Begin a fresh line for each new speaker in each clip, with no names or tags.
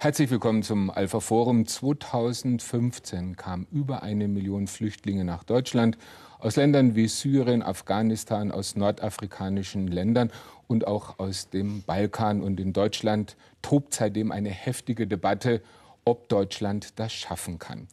Herzlich willkommen zum Alpha Forum. 2015 kamen über eine Million Flüchtlinge nach Deutschland aus Ländern wie Syrien, Afghanistan, aus nordafrikanischen Ländern und auch aus dem Balkan. Und in Deutschland tobt seitdem eine heftige Debatte, ob Deutschland das schaffen kann.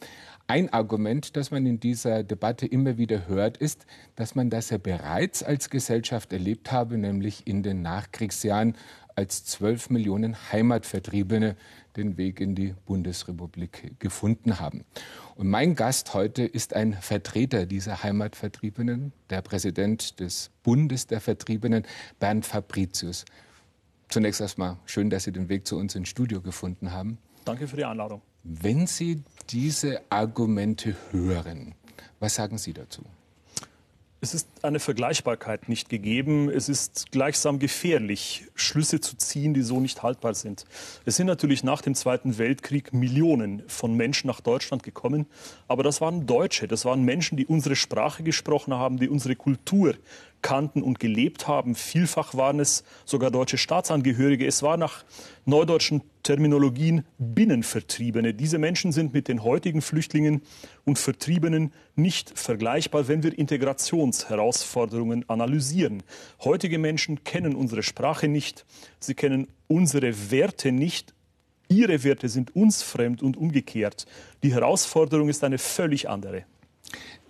Ein Argument, das man in dieser Debatte immer wieder hört, ist, dass man das ja bereits als Gesellschaft erlebt habe, nämlich in den Nachkriegsjahren, als zwölf Millionen Heimatvertriebene den Weg in die Bundesrepublik gefunden haben. Und mein Gast heute ist ein Vertreter dieser Heimatvertriebenen, der Präsident des Bundes der Vertriebenen, Bernd Fabricius. Zunächst erstmal schön, dass Sie den Weg zu uns ins Studio gefunden haben.
Danke für die Einladung.
Wenn Sie diese Argumente hören, was sagen Sie dazu?
Es ist eine Vergleichbarkeit nicht gegeben. Es ist gleichsam gefährlich, Schlüsse zu ziehen, die so nicht haltbar sind. Es sind natürlich nach dem Zweiten Weltkrieg Millionen von Menschen nach Deutschland gekommen. Aber das waren Deutsche. Das waren Menschen, die unsere Sprache gesprochen haben, die unsere Kultur kannten und gelebt haben. Vielfach waren es sogar deutsche Staatsangehörige. Es war nach neudeutschen Terminologien Binnenvertriebene. Diese Menschen sind mit den heutigen Flüchtlingen und Vertriebenen nicht vergleichbar, wenn wir Integrationsherausforderungen analysieren. Heutige Menschen kennen unsere Sprache nicht, sie kennen unsere Werte nicht, ihre Werte sind uns fremd und umgekehrt. Die Herausforderung ist eine völlig andere.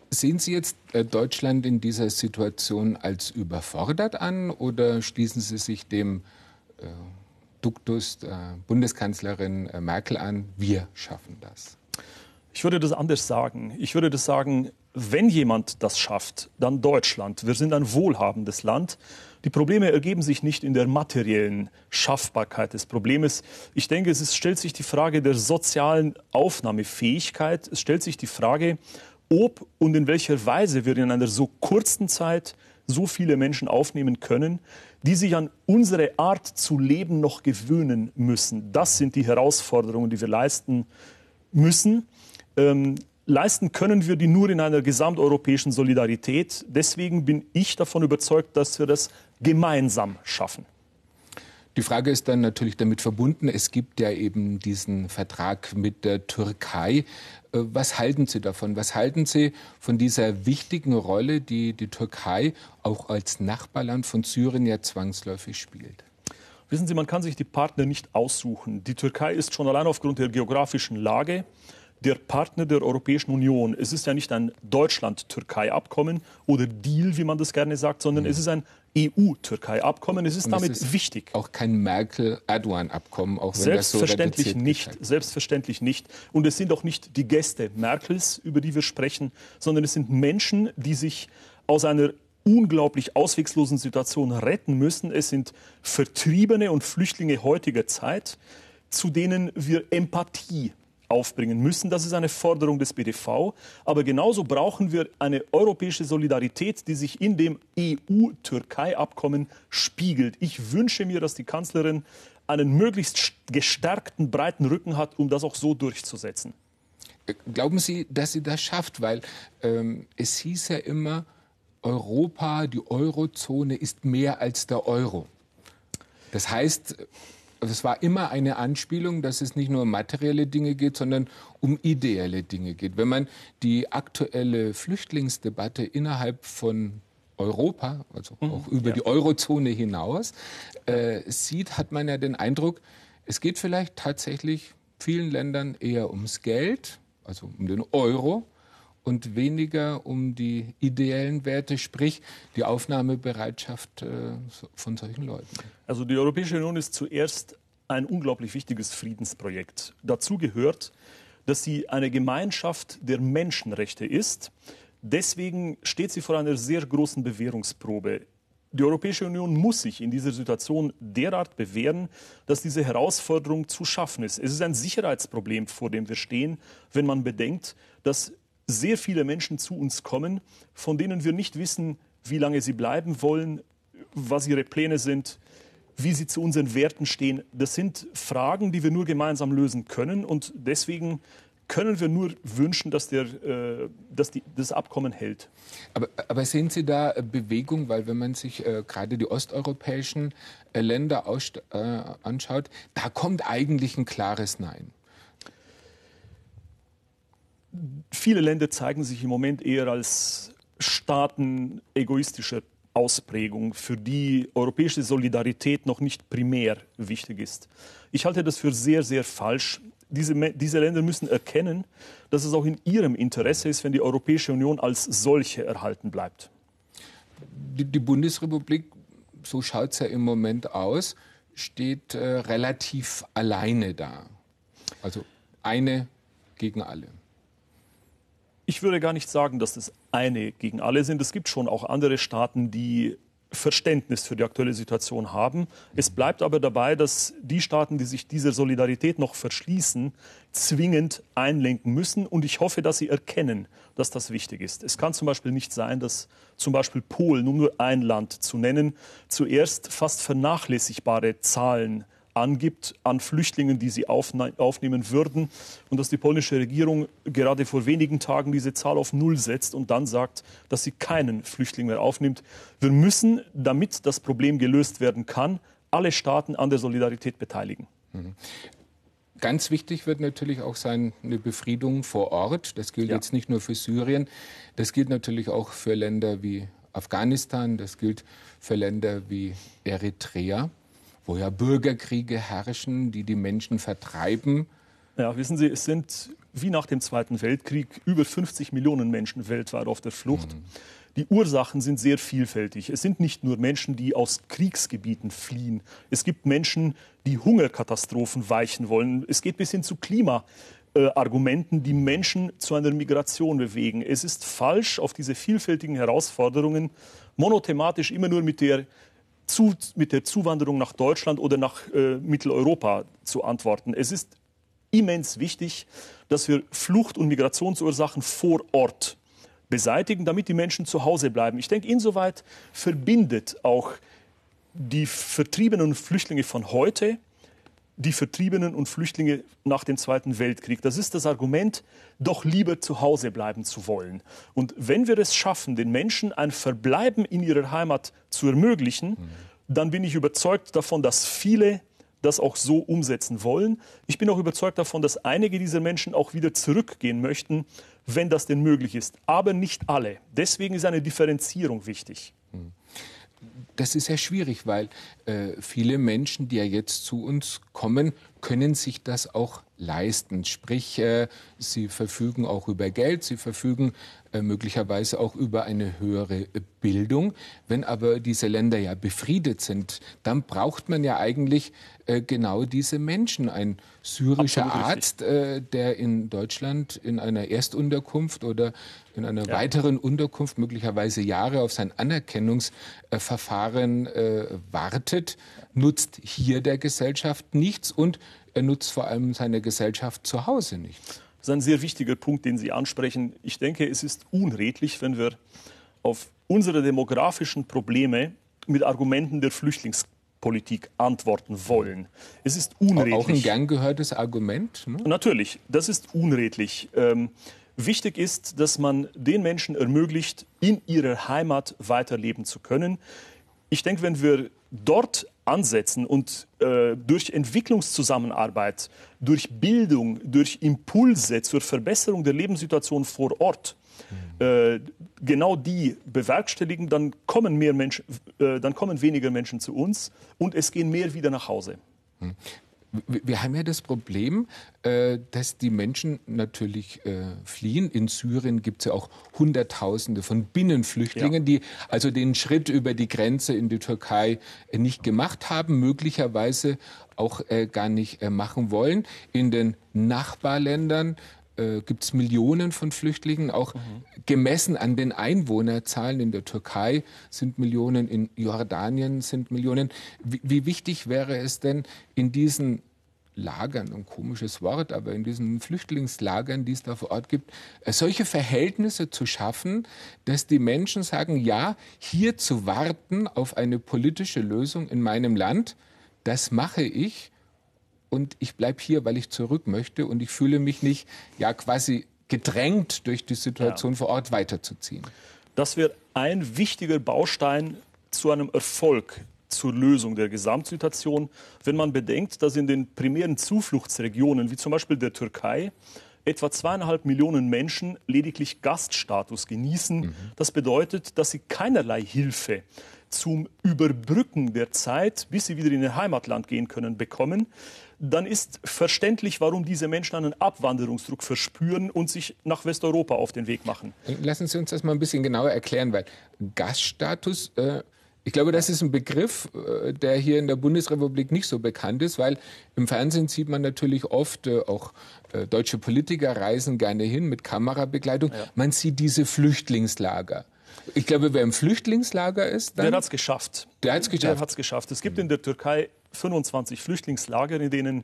Sehen Sie jetzt äh, Deutschland in dieser Situation als überfordert an oder schließen Sie sich dem äh, Duktus der Bundeskanzlerin äh, Merkel an, wir schaffen das?
Ich würde das anders sagen. Ich würde das sagen, wenn jemand das schafft, dann Deutschland. Wir sind ein wohlhabendes Land. Die Probleme ergeben sich nicht in der materiellen Schaffbarkeit des Problems. Ich denke, es ist, stellt sich die Frage der sozialen Aufnahmefähigkeit. Es stellt sich die Frage, ob und in welcher Weise wir in einer so kurzen Zeit so viele Menschen aufnehmen können, die sich an unsere Art zu leben noch gewöhnen müssen. Das sind die Herausforderungen, die wir leisten müssen. Ähm, leisten können wir die nur in einer gesamteuropäischen Solidarität. Deswegen bin ich davon überzeugt, dass wir das gemeinsam schaffen.
Die Frage ist dann natürlich damit verbunden, es gibt ja eben diesen Vertrag mit der Türkei. Äh, was halten Sie davon? Was halten Sie von dieser wichtigen Rolle, die die Türkei auch als Nachbarland von Syrien ja zwangsläufig spielt?
Wissen Sie, man kann sich die Partner nicht aussuchen. Die Türkei ist schon allein aufgrund der geografischen Lage der Partner der Europäischen Union. Es ist ja nicht ein Deutschland-Türkei-Abkommen oder Deal, wie man das gerne sagt, sondern mhm. es ist ein EU-Türkei-Abkommen. Es ist damit es ist wichtig.
Auch kein Merkel-Erdogan-Abkommen,
auch wenn Selbstverständlich das so nicht. Selbstverständlich nicht. Und es sind auch nicht die Gäste Merkels, über die wir sprechen, sondern es sind Menschen, die sich aus einer unglaublich ausweglosen Situation retten müssen. Es sind Vertriebene und Flüchtlinge heutiger Zeit, zu denen wir Empathie aufbringen müssen. Das ist eine Forderung des BDV. Aber genauso brauchen wir eine europäische Solidarität, die sich in dem EU-Türkei-Abkommen spiegelt. Ich wünsche mir, dass die Kanzlerin einen möglichst gestärkten, breiten Rücken hat, um das auch so durchzusetzen.
Glauben Sie, dass sie das schafft? Weil ähm, es hieß ja immer, Europa, die Eurozone ist mehr als der Euro. Das heißt, es war immer eine Anspielung, dass es nicht nur um materielle Dinge geht, sondern um ideelle Dinge geht. Wenn man die aktuelle Flüchtlingsdebatte innerhalb von Europa, also mhm, auch über ja. die Eurozone hinaus, äh, sieht, hat man ja den Eindruck, es geht vielleicht tatsächlich vielen Ländern eher ums Geld, also um den Euro, und weniger um die ideellen Werte, sprich die Aufnahmebereitschaft äh, von solchen Leuten.
Also die Europäische Union ist zuerst ein unglaublich wichtiges Friedensprojekt. Dazu gehört, dass sie eine Gemeinschaft der Menschenrechte ist. Deswegen steht sie vor einer sehr großen Bewährungsprobe. Die Europäische Union muss sich in dieser Situation derart bewähren, dass diese Herausforderung zu schaffen ist. Es ist ein Sicherheitsproblem, vor dem wir stehen, wenn man bedenkt, dass sehr viele Menschen zu uns kommen, von denen wir nicht wissen, wie lange sie bleiben wollen, was ihre Pläne sind, wie sie zu unseren Werten stehen. Das sind Fragen, die wir nur gemeinsam lösen können. Und deswegen können wir nur wünschen, dass, der, äh, dass die, das Abkommen hält.
Aber, aber, sehen Sie da Bewegung, weil wenn man sich äh, gerade die osteuropäischen äh, Länder aus, äh, anschaut, da kommt eigentlich ein klares Nein.
Viele Länder zeigen sich im Moment eher als Staaten egoistischer Ausprägung, für die europäische Solidarität noch nicht primär wichtig ist. Ich halte das für sehr, sehr falsch diese, diese Länder müssen erkennen, dass es auch in ihrem Interesse ist, wenn die Europäische Union als solche erhalten bleibt.
Die, die Bundesrepublik, so schaut es ja im Moment aus, steht äh, relativ alleine da. Also eine gegen alle.
Ich würde gar nicht sagen, dass es eine gegen alle sind. Es gibt schon auch andere Staaten, die Verständnis für die aktuelle Situation haben. Es bleibt aber dabei, dass die Staaten, die sich dieser Solidarität noch verschließen, zwingend einlenken müssen. Und ich hoffe, dass sie erkennen, dass das wichtig ist. Es kann zum Beispiel nicht sein, dass zum Beispiel Polen, um nur ein Land zu nennen, zuerst fast vernachlässigbare Zahlen angibt an Flüchtlingen, die sie aufnehmen würden. Und dass die polnische Regierung gerade vor wenigen Tagen diese Zahl auf Null setzt und dann sagt, dass sie keinen Flüchtling mehr aufnimmt. Wir müssen, damit das Problem gelöst werden kann, alle Staaten an der Solidarität beteiligen. Mhm.
Ganz wichtig wird natürlich auch sein eine Befriedung vor Ort. Das gilt ja. jetzt nicht nur für Syrien, das gilt natürlich auch für Länder wie Afghanistan, das gilt für Länder wie Eritrea wo ja Bürgerkriege herrschen, die die Menschen vertreiben.
Ja, wissen Sie, es sind wie nach dem Zweiten Weltkrieg über 50 Millionen Menschen weltweit auf der Flucht. Mhm. Die Ursachen sind sehr vielfältig. Es sind nicht nur Menschen, die aus Kriegsgebieten fliehen. Es gibt Menschen, die Hungerkatastrophen weichen wollen. Es geht bis hin zu Klimaargumenten, die Menschen zu einer Migration bewegen. Es ist falsch, auf diese vielfältigen Herausforderungen monothematisch immer nur mit der zu, mit der Zuwanderung nach Deutschland oder nach äh, Mitteleuropa zu antworten. Es ist immens wichtig, dass wir Flucht- und Migrationsursachen vor Ort beseitigen, damit die Menschen zu Hause bleiben. Ich denke, insoweit verbindet auch die Vertriebenen Flüchtlinge von heute die Vertriebenen und Flüchtlinge nach dem Zweiten Weltkrieg. Das ist das Argument, doch lieber zu Hause bleiben zu wollen. Und wenn wir es schaffen, den Menschen ein Verbleiben in ihrer Heimat zu ermöglichen, dann bin ich überzeugt davon, dass viele das auch so umsetzen wollen. Ich bin auch überzeugt davon, dass einige dieser Menschen auch wieder zurückgehen möchten, wenn das denn möglich ist. Aber nicht alle. Deswegen ist eine Differenzierung wichtig.
Das ist ja schwierig, weil äh, viele Menschen, die ja jetzt zu uns kommen, können sich das auch leisten. Sprich, äh, sie verfügen auch über Geld, sie verfügen möglicherweise auch über eine höhere äh, Bildung. Wenn aber diese Länder ja befriedet sind, dann braucht man ja eigentlich äh, genau diese Menschen. Ein syrischer Absolut Arzt, äh, der in Deutschland in einer Erstunterkunft oder in einer ja. weiteren Unterkunft möglicherweise Jahre auf sein Anerkennungsverfahren äh, wartet, nutzt hier der Gesellschaft nichts und er nutzt vor allem seiner Gesellschaft zu Hause nichts.
Das ist ein sehr wichtiger Punkt, den Sie ansprechen. Ich denke, es ist unredlich, wenn wir auf unsere demografischen Probleme mit Argumenten der Flüchtlingspolitik antworten wollen. Es ist unredlich.
Auch ein gern gehörtes Argument?
Ne? Natürlich, das ist unredlich. Ähm, wichtig ist, dass man den Menschen ermöglicht, in ihrer Heimat weiterleben zu können. Ich denke, wenn wir dort ansetzen und äh, durch Entwicklungszusammenarbeit, durch Bildung, durch Impulse zur Verbesserung der Lebenssituation vor Ort mhm. äh, genau die bewerkstelligen, dann kommen, mehr Menschen, äh, dann kommen weniger Menschen zu uns und es gehen mehr wieder nach Hause.
Wir haben ja das Problem, äh, dass die Menschen natürlich äh, fliehen. In Syrien gibt es ja auch Hunderttausende von Binnenflüchtlingen, ja. die also den Schritt über die Grenze in die Türkei äh, nicht gemacht haben, möglicherweise auch gar nicht machen wollen. In den Nachbarländern äh, gibt es Millionen von Flüchtlingen, auch mhm. gemessen an den Einwohnerzahlen in der Türkei sind Millionen, in Jordanien sind Millionen. Wie, wie wichtig wäre es denn in diesen Lagern, ein komisches Wort, aber in diesen Flüchtlingslagern, die es da vor Ort gibt, äh, solche Verhältnisse zu schaffen, dass die Menschen sagen, ja, hier zu warten auf eine politische Lösung in meinem Land, das mache ich und ich bleibe hier, weil ich zurück möchte und ich fühle mich nicht ja quasi gedrängt durch die Situation ja. vor Ort weiterzuziehen.
Das wäre ein wichtiger Baustein zu einem Erfolg zur Lösung der Gesamtsituation, wenn man bedenkt, dass in den primären Zufluchtsregionen, wie zum Beispiel der Türkei, etwa zweieinhalb Millionen Menschen lediglich Gaststatus genießen. Mhm. Das bedeutet, dass sie keinerlei Hilfe zum Überbrücken der Zeit, bis sie wieder in ihr Heimatland gehen können, bekommen, dann ist verständlich, warum diese Menschen einen Abwanderungsdruck verspüren und sich nach Westeuropa auf den Weg machen.
Lassen Sie uns das mal ein bisschen genauer erklären, weil Gaststatus äh, ich glaube, das ist ein Begriff, äh, der hier in der Bundesrepublik nicht so bekannt ist, weil im Fernsehen sieht man natürlich oft, äh, auch äh, deutsche Politiker reisen gerne hin mit Kamerabegleitung. Ja. Man sieht diese Flüchtlingslager. Ich glaube, wer im Flüchtlingslager ist,
dann der hat es geschafft.
Der hat es geschafft. Der
hat's geschafft. Es gibt in der Türkei 25 Flüchtlingslager, in denen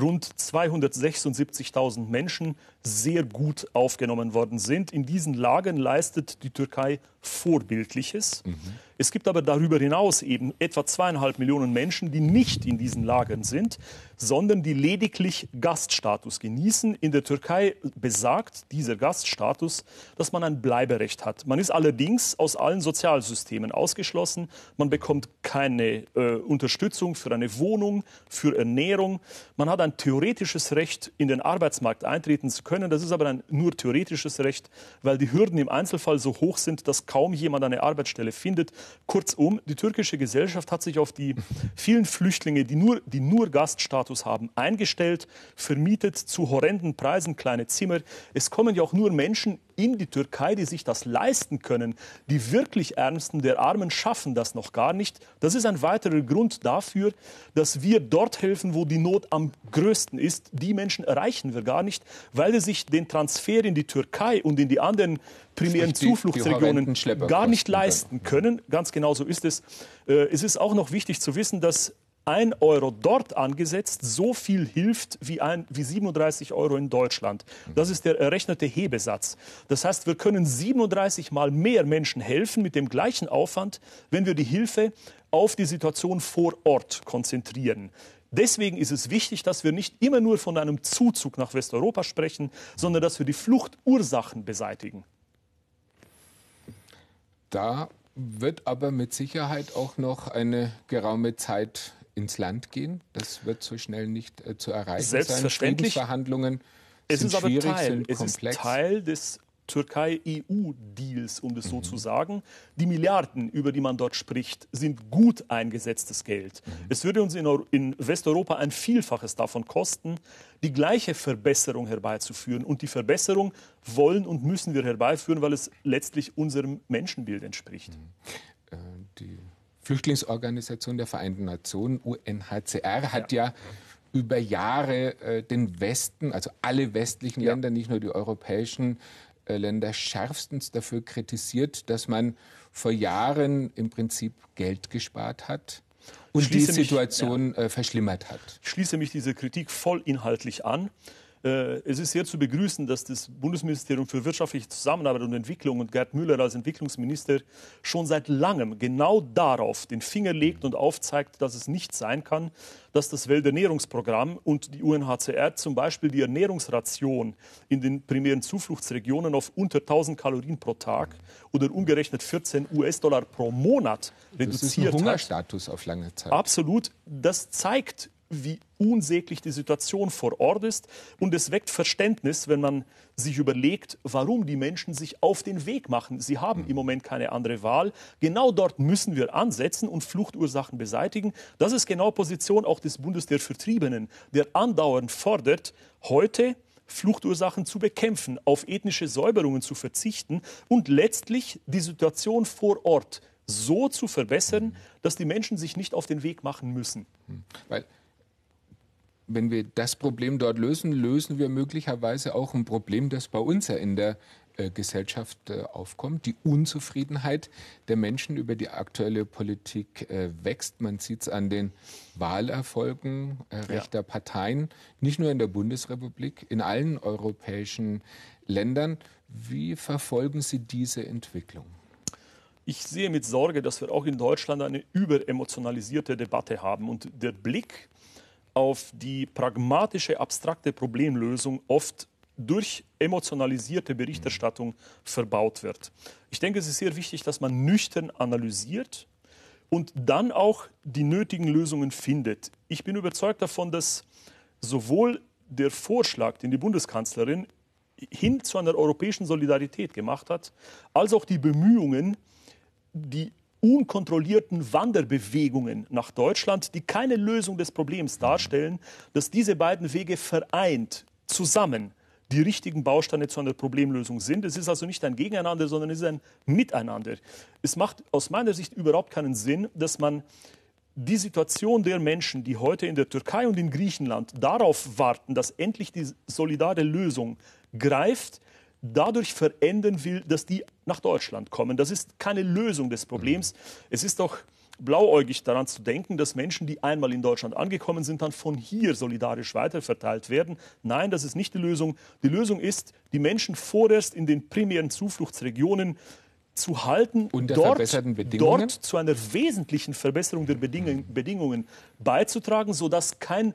rund 276.000 Menschen sehr gut aufgenommen worden sind. In diesen Lagern leistet die Türkei Vorbildliches. Mhm. Es gibt aber darüber hinaus eben etwa zweieinhalb Millionen Menschen, die nicht in diesen Lagern sind, sondern die lediglich Gaststatus genießen. In der Türkei besagt dieser Gaststatus, dass man ein Bleiberecht hat. Man ist allerdings aus allen Sozialsystemen ausgeschlossen. Man bekommt keine äh, Unterstützung für eine Wohnung, für Ernährung. Man hat ein theoretisches Recht, in den Arbeitsmarkt eintreten zu können. Das ist aber ein nur theoretisches Recht, weil die Hürden im Einzelfall so hoch sind, dass kaum jemand eine Arbeitsstelle findet. Kurzum, die türkische Gesellschaft hat sich auf die vielen Flüchtlinge, die nur, die nur Gaststatus haben, eingestellt, vermietet zu horrenden Preisen kleine Zimmer. Es kommen ja auch nur Menschen in die Türkei, die sich das leisten können. Die wirklich Ärmsten der Armen schaffen das noch gar nicht. Das ist ein weiterer Grund dafür, dass wir dort helfen, wo die Not am größten ist. Die Menschen erreichen wir gar nicht, weil sie sich den Transfer in die Türkei und in die anderen primären die, Zufluchtsregionen gar nicht leisten können. Ganz genau so ist es. Äh, es ist auch noch wichtig zu wissen, dass ein Euro dort angesetzt so viel hilft wie, ein, wie 37 Euro in Deutschland. Das ist der errechnete Hebesatz. Das heißt, wir können 37 mal mehr Menschen helfen mit dem gleichen Aufwand, wenn wir die Hilfe auf die Situation vor Ort konzentrieren. Deswegen ist es wichtig, dass wir nicht immer nur von einem Zuzug nach Westeuropa sprechen, sondern dass wir die Fluchtursachen beseitigen.
Da wird aber mit Sicherheit auch noch eine geraume Zeit ins Land gehen. Das wird so schnell nicht äh, zu erreichen
Selbstverständlich.
sein. Friedensverhandlungen
es sind ist aber Teil, sind es ist Teil des Türkei-EU-Deals, um das mhm. so zu sagen. Die Milliarden, über die man dort spricht, sind gut eingesetztes Geld. Mhm. Es würde uns in, in, Westeuropa ein Vielfaches davon kosten, die gleiche Verbesserung herbeizuführen. Und die Verbesserung wollen und müssen wir herbeiführen, weil es letztlich unserem Menschenbild entspricht. Mhm.
Äh, die Flüchtlingsorganisation der Vereinten Nationen, UNHCR, hat ja, ja über Jahre äh, den Westen, also alle westlichen ja. Länder, nicht nur die europäischen äh, Länder, schärfstens dafür kritisiert, dass man vor Jahren im Prinzip Geld gespart hat und die Situation mich, ja. äh, verschlimmert hat.
Ich schließe mich dieser Kritik voll inhaltlich an. Äh, es ist sehr zu begrüßen, dass das Bundesministerium für wirtschaftliche Zusammenarbeit und Entwicklung und Gerd Müller als Entwicklungsminister schon seit langem genau darauf den Finger legt und aufzeigt, dass es nicht sein kann, dass das Welternährungsprogramm und die UNHCR zum Beispiel die Ernährungsration in den primären Zufluchtsregionen auf unter 1000 Kalorien pro Tag oder umgerechnet 14 US-Dollar pro Monat reduziert das ist ein
Hungerstatus hat. auf lange Zeit.
Absolut. Das zeigt, wie unsäglich die Situation vor Ort ist. Und es weckt Verständnis, wenn man sich überlegt, warum die Menschen sich auf den Weg machen. Sie haben im Moment keine andere Wahl. Genau dort müssen wir ansetzen und Fluchtursachen beseitigen. Das ist genau Position auch des Bundes der Vertriebenen, der andauernd fordert, heute Fluchtursachen zu bekämpfen, auf ethnische Säuberungen zu verzichten und letztlich die Situation vor Ort so zu verbessern, dass die Menschen sich nicht auf den Weg machen müssen.
Weil wenn wir das Problem dort lösen, lösen wir möglicherweise auch ein Problem, das bei uns ja in der äh, Gesellschaft äh, aufkommt. Die Unzufriedenheit der Menschen über die aktuelle Politik äh, wächst. Man sieht es an den Wahlerfolgen äh, rechter ja. Parteien, nicht nur in der Bundesrepublik, in allen europäischen Ländern. Wie verfolgen Sie diese Entwicklung?
Ich sehe mit Sorge, dass wir auch in Deutschland eine überemotionalisierte Debatte haben und der Blick auf die pragmatische, abstrakte Problemlösung oft durch emotionalisierte Berichterstattung verbaut wird. Ich denke, es ist sehr wichtig, dass man nüchtern analysiert und dann auch die nötigen Lösungen findet. Ich bin überzeugt davon, dass sowohl der Vorschlag, den die Bundeskanzlerin hin zu einer europäischen Solidarität gemacht hat, als auch die Bemühungen, die unkontrollierten Wanderbewegungen nach Deutschland, die keine Lösung des Problems darstellen, dass diese beiden Wege vereint zusammen die richtigen Bausteine zu einer Problemlösung sind. Es ist also nicht ein Gegeneinander, sondern es ist ein Miteinander. Es macht aus meiner Sicht überhaupt keinen Sinn, dass man die Situation der Menschen, die heute in der Türkei und in Griechenland darauf warten, dass endlich die solidare Lösung greift, dadurch verändern will, dass die nach Deutschland kommen. Das ist keine Lösung des Problems. Es ist doch blauäugig daran zu denken, dass Menschen, die einmal in Deutschland angekommen sind, dann von hier solidarisch weiterverteilt werden. Nein, das ist nicht die Lösung. Die Lösung ist, die Menschen vorerst in den primären Zufluchtsregionen zu halten, dort, dort, zu einer wesentlichen Verbesserung der Bedingungen, Bedingungen beizutragen, sodass kein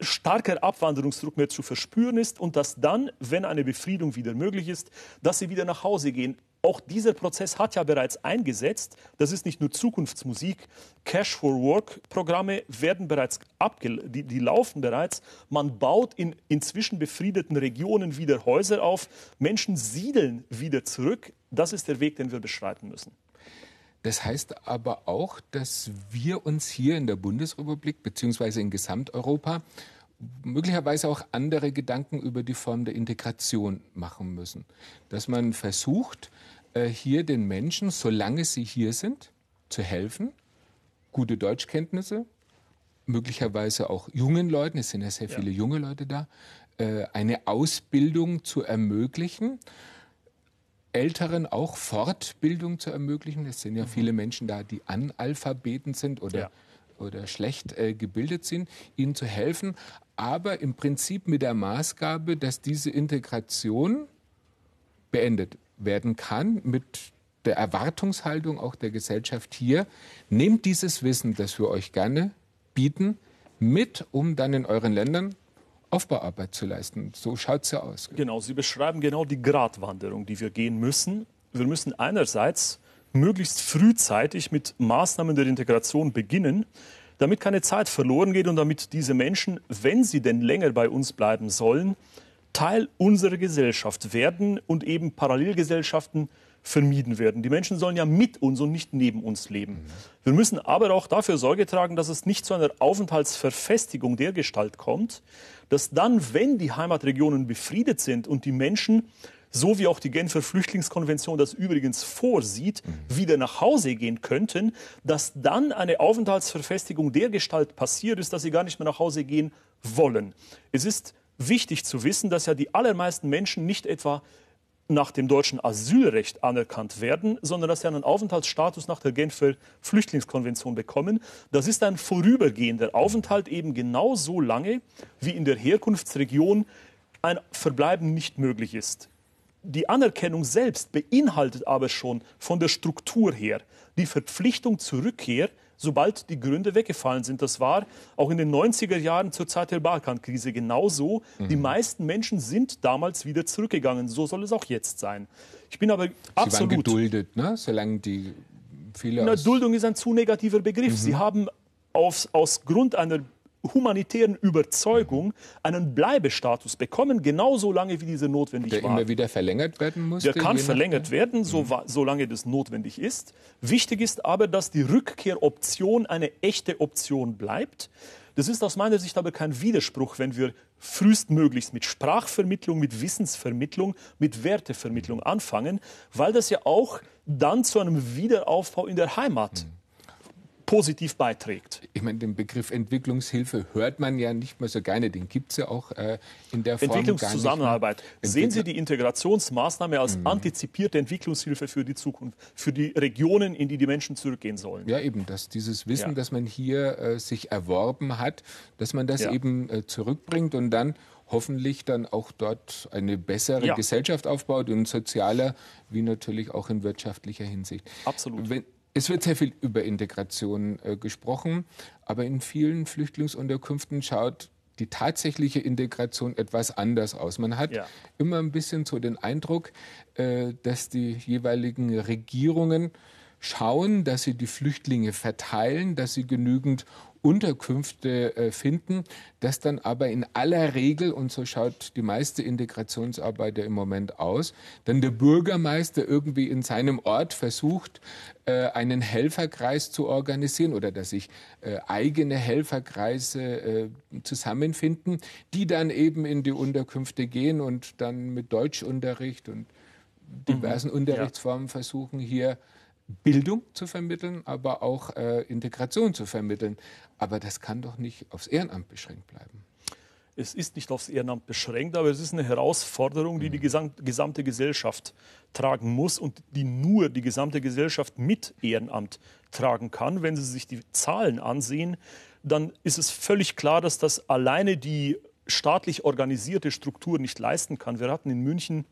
starker Abwanderungsdruck mehr zu verspüren ist und dass dann, wenn eine Befriedung wieder möglich ist, dass sie wieder nach Hause gehen. Auch dieser Prozess hat ja bereits eingesetzt. Das ist nicht nur Zukunftsmusik. Cash for Work Programme werden bereits abge die, die laufen bereits. Man baut in inzwischen befriedeten Regionen wieder Häuser auf. Menschen siedeln wieder zurück. Das ist der Weg, den wir beschreiten müssen.
Das heißt aber auch, dass wir uns hier in der Bundesrepublik beziehungsweise in Gesamteuropa möglicherweise auch andere Gedanken über die Form der Integration machen müssen. Dass man versucht, äh, hier den Menschen, solange sie hier sind, zu helfen, gute Deutschkenntnisse, möglicherweise auch jungen Leuten, es sind ja sehr viele ja. junge Leute da, äh, eine Ausbildung zu ermöglichen Älteren auch Fortbildung zu ermöglichen. Es sind ja mhm. viele Menschen da, die Analphabeten sind oder, ja. oder schlecht äh, gebildet sind, ihnen zu helfen, aber im Prinzip mit der Maßgabe, dass diese Integration beendet werden kann mit der Erwartungshaltung auch der Gesellschaft hier. Nehmt dieses Wissen, das wir euch gerne bieten, mit, um dann in euren Ländern Aufbauarbeit zu leisten. So schaut es ja aus.
Genau, Sie beschreiben genau die Gratwanderung, die wir gehen müssen. Wir müssen einerseits möglichst frühzeitig mit Maßnahmen der Integration beginnen, damit keine Zeit verloren geht und damit diese Menschen, wenn sie denn länger bei uns bleiben sollen, Teil unserer Gesellschaft werden und eben Parallelgesellschaften vermieden werden. Die Menschen sollen ja mit uns und nicht neben uns leben. Mhm. Wir müssen aber auch dafür Sorge tragen, dass es nicht zu einer Aufenthaltsverfestigung der Gestalt kommt, dass dann, wenn die Heimatregionen befriedet sind und die Menschen so wie auch die Genfer Flüchtlingskonvention das übrigens vorsieht, mhm. wieder nach Hause gehen könnten, dass dann eine Aufenthaltsverfestigung der Gestalt passiert ist, dass sie gar nicht mehr nach Hause gehen wollen. Es ist wichtig zu wissen, dass ja die allermeisten Menschen nicht etwa nach dem deutschen Asylrecht anerkannt werden, sondern dass sie einen Aufenthaltsstatus nach der Genfer Flüchtlingskonvention bekommen. Das ist ein vorübergehender Aufenthalt eben genau so lange, wie in der Herkunftsregion ein Verbleiben nicht möglich ist. Die Anerkennung selbst beinhaltet aber schon von der Struktur her die Verpflichtung zur Rückkehr sobald die Gründe weggefallen sind. Das war auch in den 90er Jahren zur Zeit der Balkankrise genauso. Mhm. Die meisten Menschen sind damals wieder zurückgegangen. So soll es auch jetzt sein. Ich bin aber Sie absolut.
Waren geduldet, ne? solange die viele.
Na, Duldung ist ein zu negativer Begriff. Mhm. Sie haben aus, aus Grund einer humanitären Überzeugung einen Bleibestatus bekommen, genauso lange wie diese notwendig
Der
war.
immer wieder verlängert werden muss.
Der kann verlängert werden, so, mhm. solange das notwendig ist. Wichtig ist aber, dass die Rückkehroption eine echte Option bleibt. Das ist aus meiner Sicht aber kein Widerspruch, wenn wir frühestmöglichst mit Sprachvermittlung, mit Wissensvermittlung, mit Wertevermittlung anfangen, weil das ja auch dann zu einem Wiederaufbau in der Heimat mhm positiv beiträgt.
Ich meine, den Begriff Entwicklungshilfe hört man ja nicht mehr so gerne, den gibt es ja auch äh, in der
Form Entwicklungszusammenarbeit. Sehen Sie die Integrationsmaßnahme als mhm. antizipierte Entwicklungshilfe für die Zukunft, für die Regionen, in die die Menschen zurückgehen sollen?
Ja, eben, dass dieses Wissen, ja. das man hier äh, sich erworben hat, dass man das ja. eben äh, zurückbringt und dann hoffentlich dann auch dort eine bessere ja. Gesellschaft aufbaut, in sozialer wie natürlich auch in wirtschaftlicher Hinsicht.
Absolut.
Wenn, Es wird sehr viel über Integration äh, gesprochen, aber in vielen Flüchtlingsunterkünften schaut die tatsächliche Integration etwas anders aus. Man hat ja. immer ein bisschen so den Eindruck, äh, dass die jeweiligen Regierungen schauen, dass sie die Flüchtlinge verteilen, dass sie genügend Unterkünfte äh, finden, dass dann aber in aller Regel, und so schaut die meiste Integrationsarbeit ja im Moment aus, dann der Bürgermeister irgendwie in seinem Ort versucht, äh, einen Helferkreis zu organisieren oder dass sich äh, eigene Helferkreise zusammenfinden, die dann eben in die Unterkünfte gehen und dann mit Deutschunterricht und diversen mhm, Unterrichtsformen ja. versuchen, hier Bildung zu vermitteln, aber auch äh, Integration zu vermitteln. Aber das kann doch nicht aufs Ehrenamt beschränkt bleiben.
Es ist nicht aufs Ehrenamt beschränkt, aber es ist eine Herausforderung, die die mhm. gesamte Gesellschaft tragen muss und die nur die gesamte Gesellschaft mit Ehrenamt tragen kann. Wenn Sie sich die Zahlen ansehen, dann ist es völlig klar, dass das alleine die staatlich organisierte Struktur nicht leisten kann. Wir hatten in München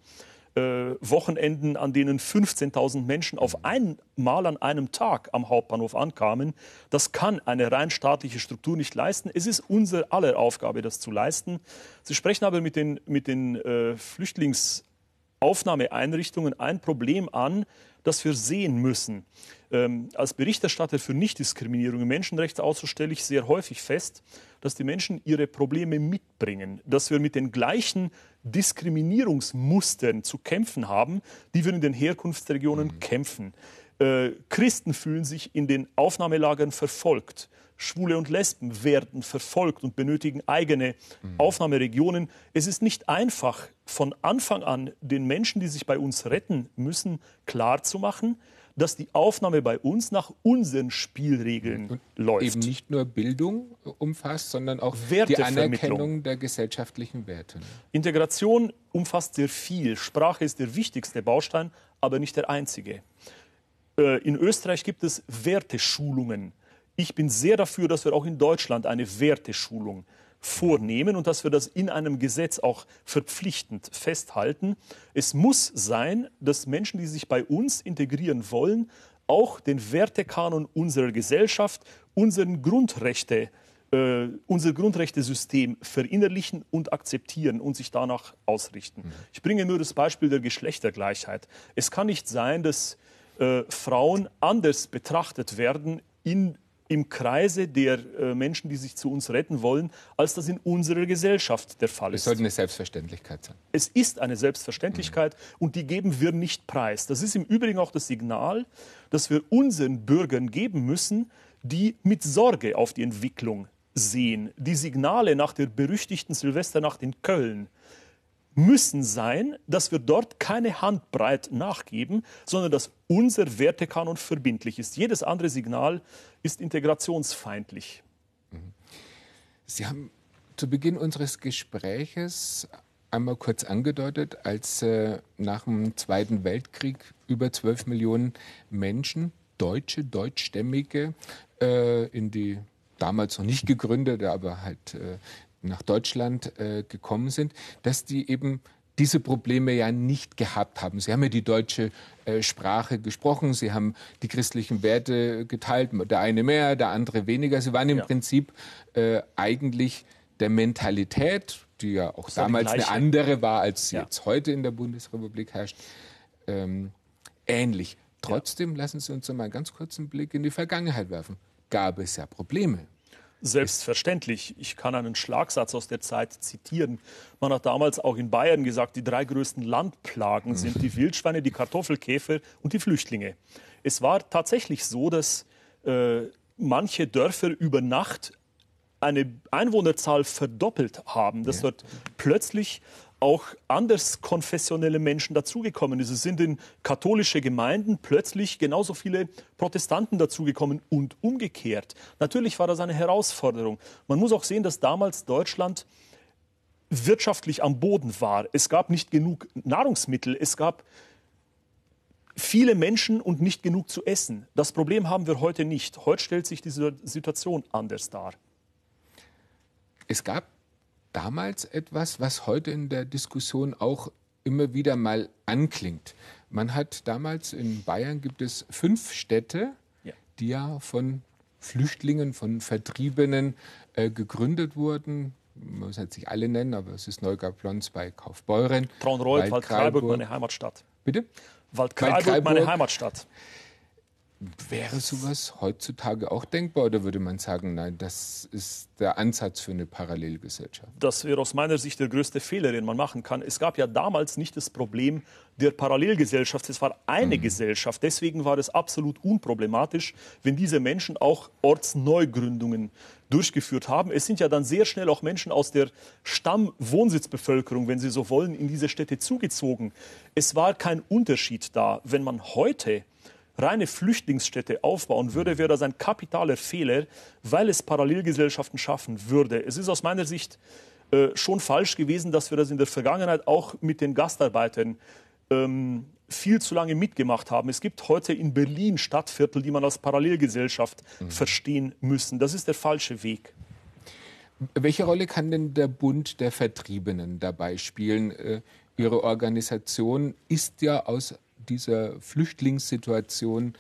äh, Wochenenden, an denen 15.000 Menschen auf einmal an einem Tag am Hauptbahnhof ankamen. Das kann eine rein staatliche Struktur nicht leisten. Es ist unsere aller Aufgabe, das zu leisten. Sie sprechen aber mit den, mit den äh, Flüchtlingsaufnahmeeinrichtungen ein Problem an, das wir sehen müssen. Ähm, als Berichterstatter für Nichtdiskriminierung im Menschenrechtsausschuss stelle ich sehr häufig fest, dass die Menschen ihre Probleme mitbringen, dass wir mit den gleichen Diskriminierungsmustern zu kämpfen haben, die wir in den Herkunftsregionen mhm. kämpfen. Äh, Christen fühlen sich in den Aufnahmelagern verfolgt. Schwule und Lesben werden verfolgt und benötigen eigene mhm. Aufnahmeregionen. Es ist nicht einfach, von Anfang an den Menschen, die sich bei uns retten müssen, klarzumachen, dass die Aufnahme bei uns nach unseren Spielregeln und läuft.
Eben nicht nur Bildung umfasst, sondern auch die Anerkennung der gesellschaftlichen Werte.
Integration umfasst sehr viel. Sprache ist der wichtigste Baustein, aber nicht der einzige. Äh, in Österreich gibt es Werteschulungen. Ich bin sehr dafür, dass wir auch in Deutschland eine Werteschulung vornehmen und dass wir das in einem Gesetz auch verpflichtend festhalten. Es muss sein, dass Menschen, die sich bei uns integrieren wollen, auch den Wertekanon unserer Gesellschaft, unseren Grundrechte, äh, unser Grundrechtesystem verinnerlichen und akzeptieren und sich danach ausrichten. Mhm. Ich bringe nur das Beispiel der Geschlechtergleichheit. Es kann nicht sein, dass äh, Frauen anders betrachtet werden in im Kreise der äh, Menschen, die sich zu uns retten wollen, als das in unserer Gesellschaft der Fall ist.
Es sollte eine Selbstverständlichkeit sein.
Es ist eine Selbstverständlichkeit mhm. und die geben wir nicht preis. Das ist im Übrigen auch das Signal, das wir unseren Bürgern geben müssen, die mit Sorge auf die Entwicklung sehen. Die Signale nach der berüchtigten Silvesternacht in Köln müssen sein, dass wir dort keine Handbreit nachgeben, sondern dass unser Wertekanon verbindlich ist. Jedes andere Signal ist integrationsfeindlich. Mhm.
Sie haben zu Beginn unseres Gespräches einmal kurz angedeutet, als äh, nach dem Zweiten Weltkrieg über 12 Millionen Menschen, Deutsche, Deutschstämmige, äh, in die damals noch nicht gegründete, aber halt äh, nach Deutschland äh, gekommen sind, dass die eben diese Probleme ja nicht gehabt haben. Sie haben ja die deutsche äh, Sprache gesprochen, sie haben die christlichen Werte geteilt, der eine mehr, der andere weniger. Sie waren im ja. Prinzip äh, eigentlich der Mentalität, die ja auch damals eine andere war, als sie ja. jetzt heute in der Bundesrepublik herrscht, ähm, ähnlich. Trotzdem ja. lassen Sie uns mal einen ganz kurzen Blick in die Vergangenheit werfen. Gab es ja Probleme.
Selbstverständlich. Ich kann einen Schlagsatz aus der Zeit zitieren. Man hat damals auch in Bayern gesagt, die drei größten Landplagen sind die Wildschweine, die Kartoffelkäfer und die Flüchtlinge. Es war tatsächlich so, dass äh, manche Dörfer über Nacht eine Einwohnerzahl verdoppelt haben, dass ja. dort plötzlich auch anders konfessionelle Menschen dazugekommen ist. Es sind in katholische Gemeinden plötzlich genauso viele Protestanten dazugekommen und umgekehrt. Natürlich war das eine Herausforderung. Man muss auch sehen, dass damals Deutschland wirtschaftlich am Boden war. Es gab nicht genug Nahrungsmittel, es gab viele Menschen und nicht genug zu essen. Das Problem haben wir heute nicht. Heute stellt sich diese Situation anders dar.
Es gab damals etwas, was heute in der Diskussion auch immer wieder mal anklingt. Man hat damals in Bayern gibt es fünf Städte, die ja von Flüchtlingen, von Vertriebenen äh, gegründet wurden. Man muss jetzt nicht alle nennen, aber es ist Neugablons bei Kaufbeuren.
Traunreuth, Waldkraiburg, meine Heimatstadt.
Bitte?
Waldkraiburg, meine Heimatstadt.
Wäre sowas heutzutage auch denkbar oder würde man sagen, nein, das ist der Ansatz für eine Parallelgesellschaft?
Das wäre aus meiner Sicht der größte Fehler, den man machen kann. Es gab ja damals nicht das Problem der Parallelgesellschaft. Es war eine mhm. Gesellschaft. Deswegen war es absolut unproblematisch, wenn diese Menschen auch Ortsneugründungen durchgeführt haben. Es sind ja dann sehr schnell auch Menschen aus der Stammwohnsitzbevölkerung, wenn Sie so wollen, in diese Städte zugezogen. Es war kein Unterschied da. Wenn man heute reine Flüchtlingsstädte aufbauen würde, wäre das ein kapitaler Fehler, weil es Parallelgesellschaften schaffen würde. Es ist aus meiner Sicht äh, schon falsch gewesen, dass wir das in der Vergangenheit auch mit den Gastarbeitern ähm, viel zu lange mitgemacht haben. Es gibt heute in Berlin Stadtviertel, die man als Parallelgesellschaft mhm. verstehen müssen. Das ist der falsche Weg.
Welche Rolle kann denn der Bund der Vertriebenen dabei spielen? Äh, Ihre Organisation ist ja aus dieser Flüchtlingssituation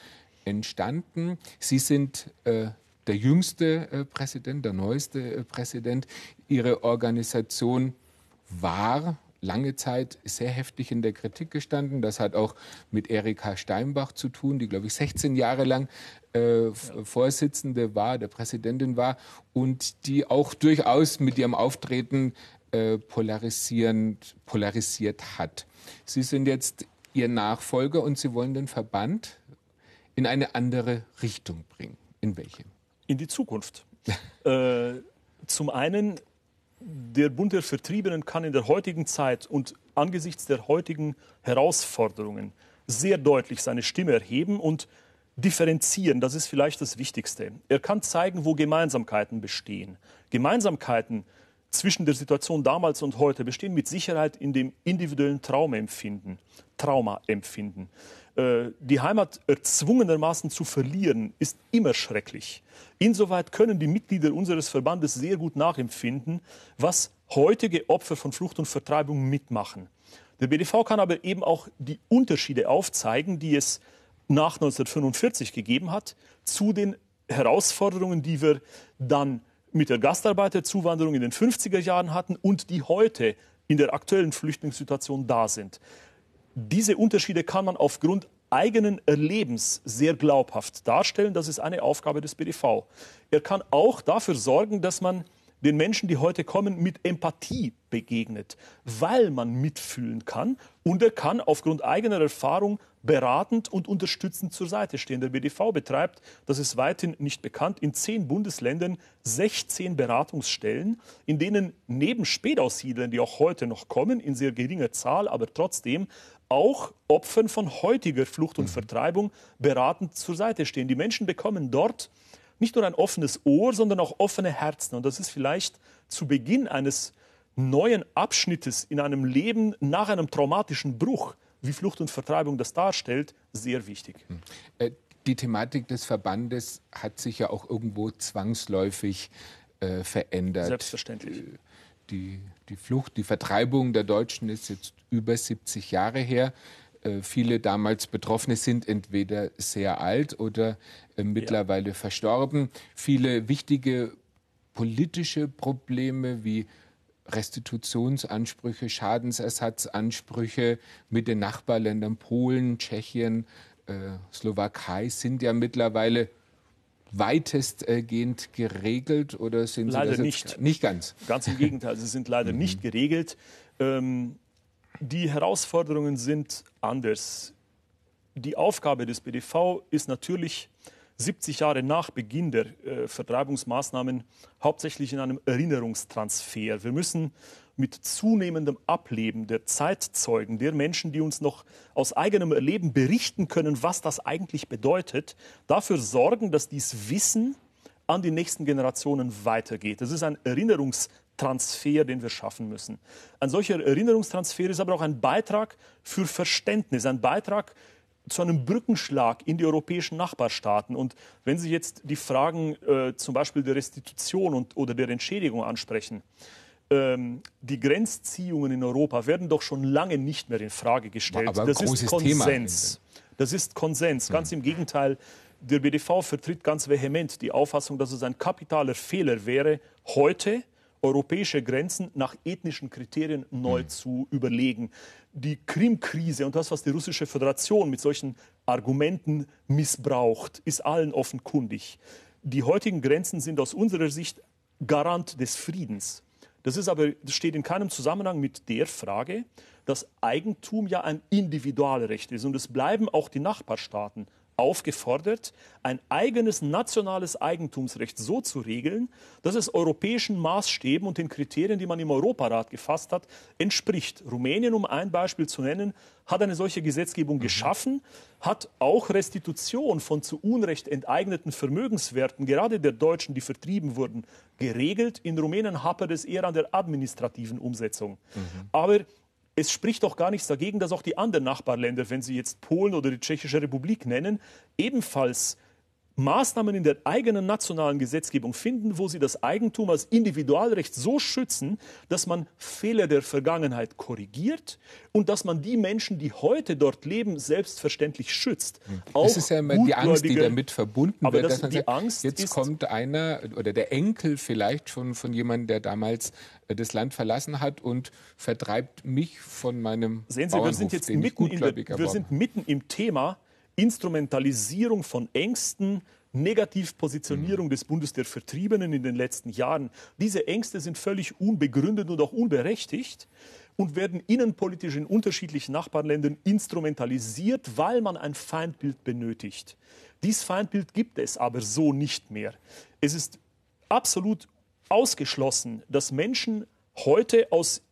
entstanden. Sie sind äh, der jüngste äh, Präsident, der neueste äh, Präsident. Ihre Organisation war lange Zeit sehr heftig in der Kritik gestanden. Das hat auch mit Erika Steinbach zu tun, die, glaube ich, 16 Jahre lang äh, ja. Vorsitzende war, der Präsidentin war und die auch durchaus mit ihrem Auftreten äh, polarisierend, polarisiert hat. Sie sind jetzt Ihr Nachfolger und Sie wollen den Verband in eine andere Richtung bringen. In welche?
In die Zukunft. äh, zum einen, der Bund der Vertriebenen kann in der heutigen Zeit und angesichts der heutigen Herausforderungen sehr deutlich seine Stimme erheben und differenzieren. Das ist vielleicht das Wichtigste. Er kann zeigen, wo Gemeinsamkeiten bestehen. Gemeinsamkeiten zwischen der Situation damals und heute bestehen mit Sicherheit in dem individuellen Traumempfinden, Traumaempfinden. Äh, die Heimat erzwungenermaßen zu verlieren, ist immer schrecklich. Insoweit können die Mitglieder unseres Verbandes sehr gut nachempfinden, was heutige Opfer von Flucht und Vertreibung mitmachen. Der BDV kann aber eben auch die Unterschiede aufzeigen, die es nach 1945 gegeben hat, zu den Herausforderungen, die wir dann mit der Gastarbeiterzuwanderung in den 50er Jahren hatten und die heute in der aktuellen Flüchtlingssituation da sind. Diese Unterschiede kann man aufgrund eigenen Erlebens sehr glaubhaft darstellen. Das ist eine Aufgabe des BDV. Er kann auch dafür sorgen, dass man den Menschen, die heute kommen, mit Empathie begegnet, weil man mitfühlen kann und er kann aufgrund eigener Erfahrung beratend und unterstützend zur Seite stehen. Der BDV betreibt, das ist weithin nicht bekannt, in zehn Bundesländern 16 Beratungsstellen, in denen neben Spätaussiedlern, die auch heute noch kommen, in sehr geringer Zahl, aber trotzdem auch Opfern von heutiger Flucht und mhm. Vertreibung beratend zur Seite stehen. Die Menschen bekommen dort nicht nur ein offenes Ohr, sondern auch offene Herzen. Und das ist vielleicht zu Beginn eines neuen Abschnittes in einem Leben nach einem traumatischen Bruch, wie Flucht und Vertreibung das darstellt, sehr wichtig. Hm.
Äh, die Thematik des Verbandes hat sich ja auch irgendwo zwangsläufig äh, verändert.
Selbstverständlich. Äh,
die, die Flucht, die Vertreibung der Deutschen ist jetzt über 70 Jahre her. Äh, viele damals Betroffene sind entweder sehr alt oder äh, mittlerweile ja. verstorben. Viele wichtige politische Probleme wie Restitutionsansprüche, Schadensersatzansprüche mit den Nachbarländern Polen, Tschechien, äh, Slowakei sind ja mittlerweile weitestgehend geregelt oder sind
leider sie nicht.
nicht ganz?
Ganz im Gegenteil, sie sind leider mhm. nicht geregelt. Ähm, die Herausforderungen sind anders. Die Aufgabe des BDV ist natürlich 70 Jahre nach Beginn der äh, Vertreibungsmaßnahmen hauptsächlich in einem Erinnerungstransfer. Wir müssen mit zunehmendem Ableben der Zeitzeugen, der Menschen, die uns noch aus eigenem Erleben berichten können, was das eigentlich bedeutet, dafür sorgen, dass dies Wissen an die nächsten Generationen weitergeht. Das ist ein Erinnerungstransfer, den wir schaffen müssen. Ein solcher Erinnerungstransfer ist aber auch ein Beitrag für Verständnis, ein Beitrag zu einem Brückenschlag in die europäischen Nachbarstaaten. Und wenn Sie jetzt die Fragen äh, zum Beispiel der Restitution und, oder der Entschädigung ansprechen, ähm, die Grenzziehungen in Europa werden doch schon lange nicht mehr in Frage gestellt.
Aber das ist
Konsens. Thema. Das ist Konsens. Ganz hm. im Gegenteil. Der BDV vertritt ganz vehement die Auffassung, dass es ein kapitaler Fehler wäre, heute europäische Grenzen nach ethnischen Kriterien neu mhm. zu überlegen. Die Krim-Krise und das, was die russische Föderation mit solchen Argumenten missbraucht, ist allen offenkundig. Die heutigen Grenzen sind aus unserer Sicht Garant des Friedens. Das ist aber, das steht in keinem Zusammenhang mit der Frage, dass Eigentum ja ein Individualrecht ist. Und es bleiben auch die Nachbarstaaten aufgefordert, ein eigenes nationales Eigentumsrecht so zu regeln, dass es europäischen Maßstäben und den Kriterien, die man im Europarat gefasst hat, entspricht. Rumänien, um ein Beispiel zu nennen, hat eine solche Gesetzgebung mhm. geschaffen, hat auch Restitution von zu Unrecht enteigneten Vermögenswerten, gerade der Deutschen, die vertrieben wurden, geregelt. In Rumänien hapert es eher an der administrativen Umsetzung. Mhm. Aber es spricht doch gar nichts dagegen, dass auch die anderen Nachbarländer, wenn Sie jetzt Polen oder die Tschechische Republik nennen, ebenfalls Maßnahmen in der eigenen nationalen Gesetzgebung finden, wo sie das Eigentum als Individualrecht so schützen, dass man Fehler der Vergangenheit korrigiert und dass man die Menschen, die heute dort leben, selbstverständlich schützt.
Auch das ist ja immer die Angst, die damit verbunden
aber
wird.
Das, die sagt, Angst
jetzt kommt einer oder der Enkel vielleicht schon von jemandem, der damals äh, das Land verlassen hat und vertreibt mich von meinem
Sehen Sie, Bauernhof, wir sind jetzt mitten, in der, wir sind mitten im Thema Instrumentalisierung von Ängsten, Negativpositionierung mhm. des Bundes der Vertriebenen in den letzten Jahren. Diese Ängste sind völlig unbegründet und auch unberechtigt und werden innenpolitisch in unterschiedlichen Nachbarländern instrumentalisiert, weil man ein Feindbild benötigt. Dies Feindbild gibt es aber so nicht mehr. Es ist absolut ausgeschlossen, dass Menschen heute aus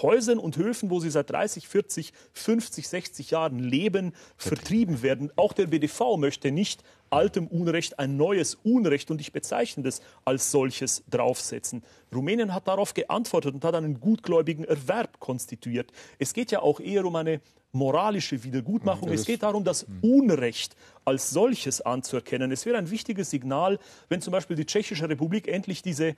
Häusern und Höfen, wo sie seit 30, 40, 50, 60 Jahren leben, vertrieben werden. Auch der BDV möchte nicht altem Unrecht ein neues Unrecht und ich bezeichne das als solches draufsetzen. Rumänien hat darauf geantwortet und hat einen gutgläubigen Erwerb konstituiert. Es geht ja auch eher um eine moralische Wiedergutmachung. es geht darum, das Unrecht als solches anzuerkennen. Es wäre ein wichtiges Signal, wenn zum Beispiel die Tschechische Republik endlich diese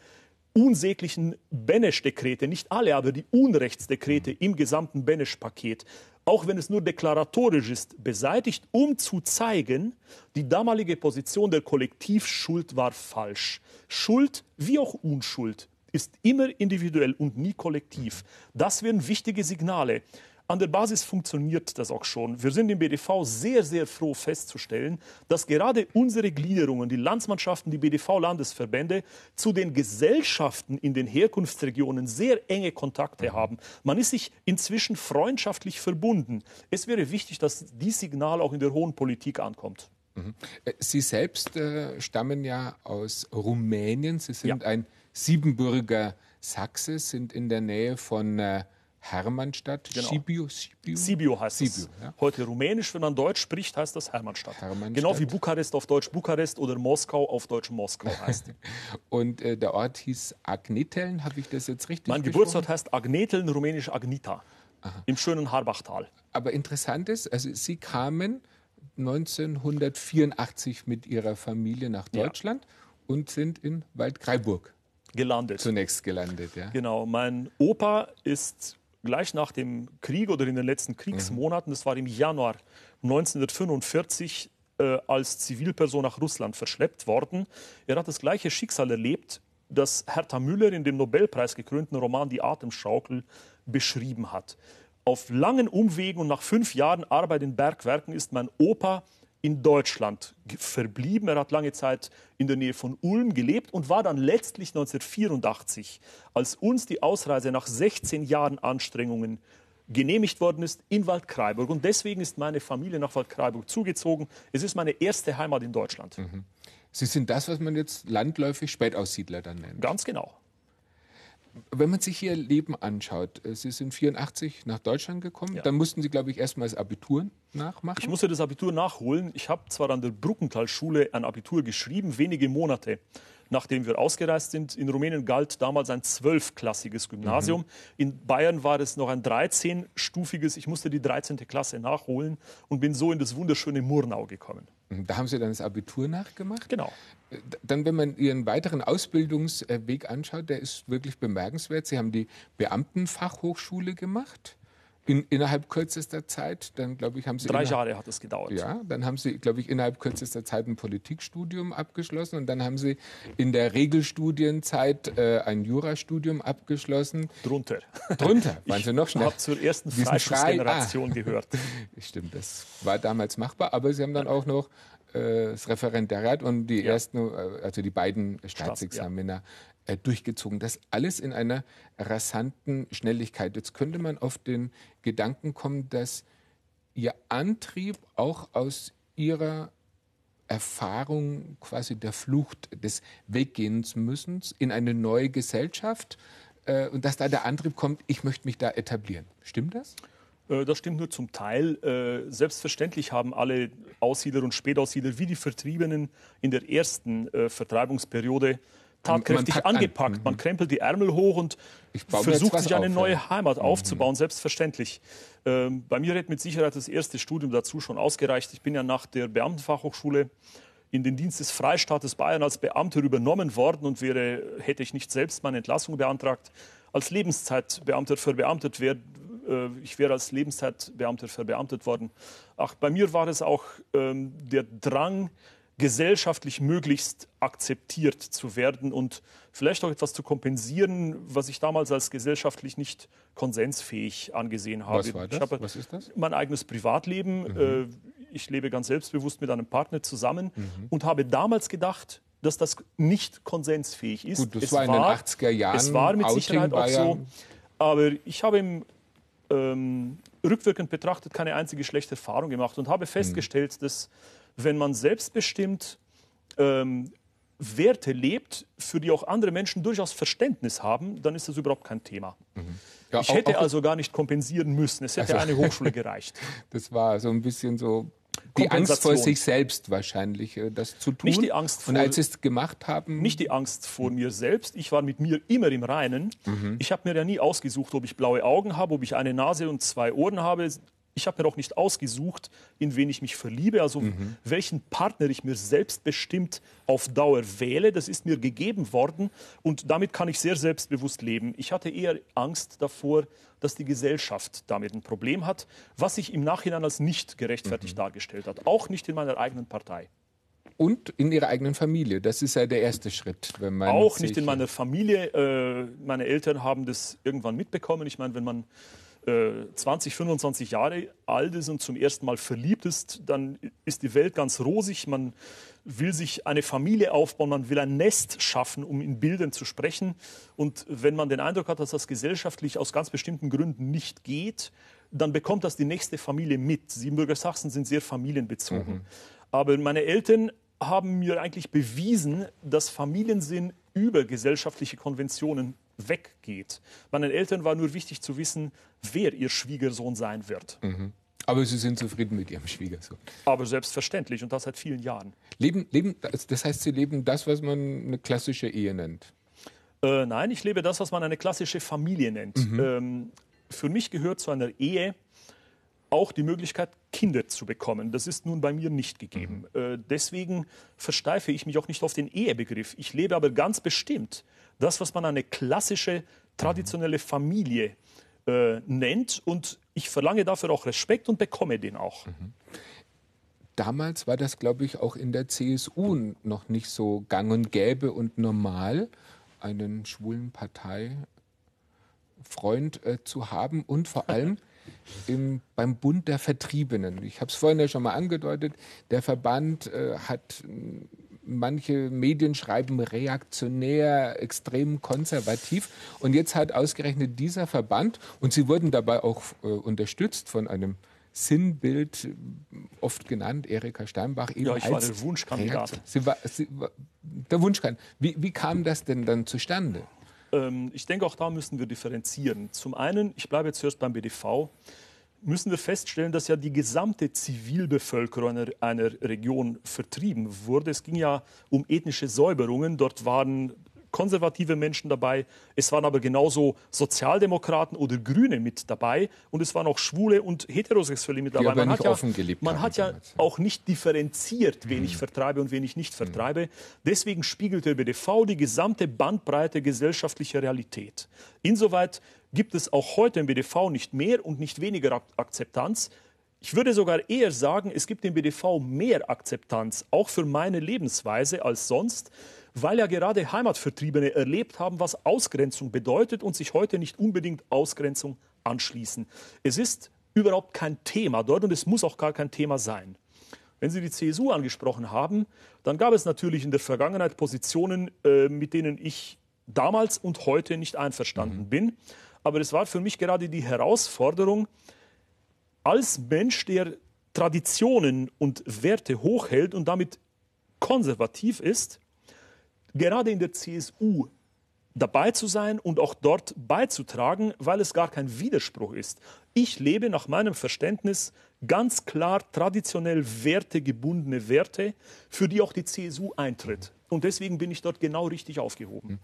unsäglichen Benesch-Dekrete, nicht alle, aber die Unrechtsdekrete im gesamten Benesch-Paket, auch wenn es nur deklaratorisch ist, beseitigt, um zu zeigen, die damalige Position der Kollektivschuld war falsch. Schuld wie auch Unschuld ist immer individuell und nie kollektiv. Das wären wichtige Signale. An der Basis funktioniert das auch schon. Wir sind im BDV sehr, sehr froh festzustellen, dass gerade unsere Gliederungen, die Landsmannschaften, die BDV-Landesverbände zu den Gesellschaften in den Herkunftsregionen sehr enge Kontakte haben. Man ist sich inzwischen freundschaftlich verbunden. Es wäre wichtig, dass dieses Signal auch in der hohen Politik ankommt.
Mhm. Äh, Sie selbst äh, stammen ja aus Rumänien. Sie sind ja. ein Siebenbürger Sachse, sind in der Nähe von äh, Hermannstadt,
genau. Sibiu, Sibiu? Sibiu heißt Sibiu, es. Ja. Heute rumänisch, wenn man Deutsch spricht, heißt das Hermannstadt. Hermannstadt. Genau wie Bukarest auf Deutsch Bukarest oder Moskau auf Deutsch Moskau heißt.
Und äh, der Ort hieß Agneteln, habe ich das jetzt richtig
Mein Geburtsort heißt Agneteln, rumänisch Agnita, Aha. im schönen Harbachtal.
Aber interessant ist, also Sie kamen 1984 mit Ihrer Familie nach Deutschland ja. und sind in Waldkraiburg
gelandet.
Zunächst gelandet, ja.
Genau. Mein Opa ist gleich nach dem Krieg oder in den letzten Kriegsmonaten, das war im Januar 1945, äh, als Zivilperson nach Russland verschleppt worden. Er hat das gleiche Schicksal erlebt, das Hertha Müller in dem Nobelpreis gekrönten Roman Die Atemschaukel beschrieben hat. Auf langen Umwegen und nach fünf Jahren Arbeit in Bergwerken ist mein Opa in Deutschland verblieben. Er hat lange Zeit in der Nähe von Ulm gelebt und war dann letztlich 1984, als uns die Ausreise nach 16 Jahren Anstrengungen genehmigt worden ist, in Waldkraiburg. Und deswegen ist meine Familie nach Waldkraiburg zugezogen. Es ist meine erste Heimat in Deutschland. Mhm.
Sie sind das, was man jetzt landläufig Spätaussiedler dann nennt.
Ganz genau.
Wenn man sich Ihr Leben anschaut, äh, Sie sind 84 nach Deutschland gekommen, ja. dann mussten Sie, glaube ich, erstmal das Abitur nachmachen.
Ich musste das Abitur nachholen. Ich habe zwar an der Bruckenthal-Schule ein Abitur geschrieben, wenige Monate nachdem wir ausgereist sind. In Rumänien galt damals ein zwölfklassiges Gymnasium. Mhm. In Bayern war es noch ein 13-stufiges. Ich musste die 13. Klasse nachholen und bin so in das wunderschöne Murnau gekommen.
Da haben Sie dann das Abitur nachgemacht?
Genau.
Äh, dann, wenn man Ihren weiteren Ausbildungsweg anschaut, der ist wirklich bemerkenswert. Sie haben die Beamtenfachhochschule gemacht in, innerhalb kürzester Zeit, dann glaube ich, haben Sie.
Drei Jahre hat es gedauert.
Ja, dann haben Sie, glaube ich, innerhalb kürzester Zeit ein Politikstudium abgeschlossen und dann haben Sie in der Regelstudienzeit äh, ein Jurastudium abgeschlossen.
Drunter.
Drunter, waren Sie noch schneller?
Ich habe zur ersten Freischussgeneration ah. gehört.
Stimmt, das war damals machbar, aber Sie haben dann auch noch äh, das Referendariat und die ja. ersten, äh, also die beiden Staatsexaminer äh, durchgezogen. Das alles in einer rasanten Schnelligkeit. Jetzt könnte man auf den Gedanken kommen, dass Ihr Antrieb auch aus Ihrer Erfahrung quasi der Flucht, des Weggehens müssens in eine neue Gesellschaft äh, und dass da der Antrieb kommt, ich möchte mich da etablieren. Stimmt das?
Äh, das stimmt nur zum Teil. Äh, selbstverständlich haben alle Aussiedler und Spätaussiedler wie die Vertriebenen in der ersten Vertreibungsperiode tatkräftig angepackt. An. Man mhm. krempelt die Ärmel hoch und versucht sich eine auf, neue ja. Heimat mhm. aufzubauen, selbstverständlich. Ähm, bei mir hätte mit Sicherheit das erste Studium dazu schon ausgereicht. Ich bin ja nach der Beamtenfachhochschule in den Dienst des Freistaates Bayern als Beamter übernommen worden und wäre, hätte ich nicht selbst meine Entlassung beantragt, als Lebenszeitbeamter verbeamtet wäre, äh, ich wäre als Lebenszeitbeamter verbeamtet worden. Ach, bei mir war es auch ähm, der Drang, gesellschaftlich möglichst akzeptiert zu werden und vielleicht auch etwas zu kompensieren, was ich damals als gesellschaftlich nicht konsensfähig angesehen habe.
Was war das? Habe was ist das?
Mein eigenes Privatleben. Mhm. Äh, ich lebe ganz selbstbewusst mit einem Partner zusammen mhm. und habe damals gedacht, dass das nicht konsensfähig ist.
Gut, das es war in den 80er Jahren.
Es war mit Sicherheit auch so. Aber ich habe im ähm, rückwirkend betrachtet keine einzige schlechte Erfahrung gemacht und habe mhm. festgestellt, mhm. dass wenn man selbstbestimmt ähm, Werte lebt, für die auch andere Menschen durchaus Verständnis haben, dann ist das überhaupt kein Thema. Mhm. Ja, ich hätte auch, also gar nicht kompensieren müssen. Es hätte also, eine Hochschule gereicht.
Das war so ein bisschen so die Angst vor sich selbst wahrscheinlich, äh, das zu tun.
Nicht die Angst vor,
Und als sie es gemacht haben.
Nicht die Angst vor mir selbst. Ich war mit mir immer im Reinen. Mhm. Ich habe mir ja nie ausgesucht, ob ich blaue Augen habe, ob ich eine Nase und zwei Ohren habe ich habe mir auch nicht ausgesucht, in wen ich mich verliebe, also mhm. welchen Partner ich mir selbstbestimmt auf Dauer wähle. Das ist mir gegeben worden und damit kann ich sehr selbstbewusst leben. Ich hatte eher Angst davor, dass die Gesellschaft damit ein Problem hat, was sich im Nachhinein als nicht gerechtfertigt mhm. dargestellt hat. Auch nicht in meiner eigenen Partei.
Und in ihrer eigenen Familie. Das ist ja der erste Schritt.
Wenn man auch nicht in meiner Familie. Äh, meine Eltern haben das irgendwann mitbekommen. Ich meine, wenn man 20, äh, 25 Jahre alt ist und zum ersten Mal verliebt ist, dann ist die Welt ganz rosig. Man will sich eine Familie aufbauen, man will ein Nest schaffen, um in Bildern zu sprechen. Und wenn man den Eindruck hat, dass das gesellschaftlich aus ganz bestimmten Gründen nicht geht, dann bekommt das die nächste Familie mit. Siebenbürger Sachsen sind sehr familienbezogen. Mhm. Aber meine Eltern haben mir eigentlich bewiesen, dass Familiensinn über gesellschaftliche Konventionen weggeht. Meinen Eltern war nur wichtig zu wissen, wer ihr Schwiegersohn sein wird.
Mhm. Aber Sie sind zufrieden mit Ihrem Schwiegersohn.
Aber selbstverständlich und das seit vielen Jahren.
Leben, leben, das heißt, Sie leben das, was man eine klassische Ehe nennt?
Äh, nein, ich lebe das, was man eine klassische Familie nennt. Mhm. Ähm, für mich gehört zu einer Ehe auch die Möglichkeit, Kinder zu bekommen. Das ist nun bei mir nicht gegeben. Mhm. Äh, deswegen versteife ich mich auch nicht auf den Ehebegriff. Ich lebe aber ganz bestimmt das, was man eine klassische, traditionelle Familie äh, nennt. Und ich verlange dafür auch Respekt und bekomme den auch. Mhm.
Damals war das, glaube ich, auch in der CSU noch nicht so gang und gäbe und normal, einen schwulen Parteifreund äh, zu haben und vor allem im, beim Bund der Vertriebenen. Ich habe es vorhin ja schon mal angedeutet, der Verband äh, hat manche Medien schreiben reaktionär, extrem konservativ. Und jetzt hat ausgerechnet dieser Verband, und sie wurden dabei auch äh, unterstützt von einem Sinnbild, oft genannt, Erika Steinbach.
Eben ja, ich war der Wunschkandidat.
Sie war, sie war der Wunschkandidat. Wie, wie kam das denn dann zustande?
Ähm, ich denke, auch da müssen wir differenzieren. Zum einen, ich bleibe jetzt zuerst beim BDV, müssen wir feststellen, dass ja die gesamte Zivilbevölkerung einer, einer Region vertrieben wurde. Es ging ja um ethnische Säuberungen. Dort waren konservative Menschen dabei, es waren aber genauso Sozialdemokraten oder Grüne mit dabei und es waren auch Schwule und Heterosexuelle mit dabei.
man
hat
ja, man
hat ja auch nicht differenziert, wen mhm. ich vertreibe und wen ich nicht vertreibe. Deswegen spiegelt der BDV die gesamte Bandbreite gesellschaftlicher Realität. Insoweit gibt es auch heute im BDV nicht mehr und nicht weniger Akzeptanz. Ich würde sogar eher sagen, es gibt im BDV mehr Akzeptanz, auch für meine Lebensweise als sonst, weil ja gerade Heimatvertriebene erlebt haben, was Ausgrenzung bedeutet und sich heute nicht unbedingt Ausgrenzung anschließen. Es ist überhaupt kein Thema dort und es muss auch gar kein Thema sein. Wenn Sie die CSU angesprochen haben, dann gab es natürlich in der Vergangenheit Positionen, äh, mit denen ich damals und heute nicht einverstanden mhm. bin. Aber es war für mich gerade die Herausforderung, als Mensch, der Traditionen und Werte hochhält und damit konservativ ist, gerade in der CSU dabei zu sein und auch dort beizutragen, weil es gar kein Widerspruch ist. Ich lebe nach meinem Verständnis ganz klar traditionell wertegebundene Werte, für die auch die CSU eintritt. Und deswegen bin ich dort genau richtig aufgehoben.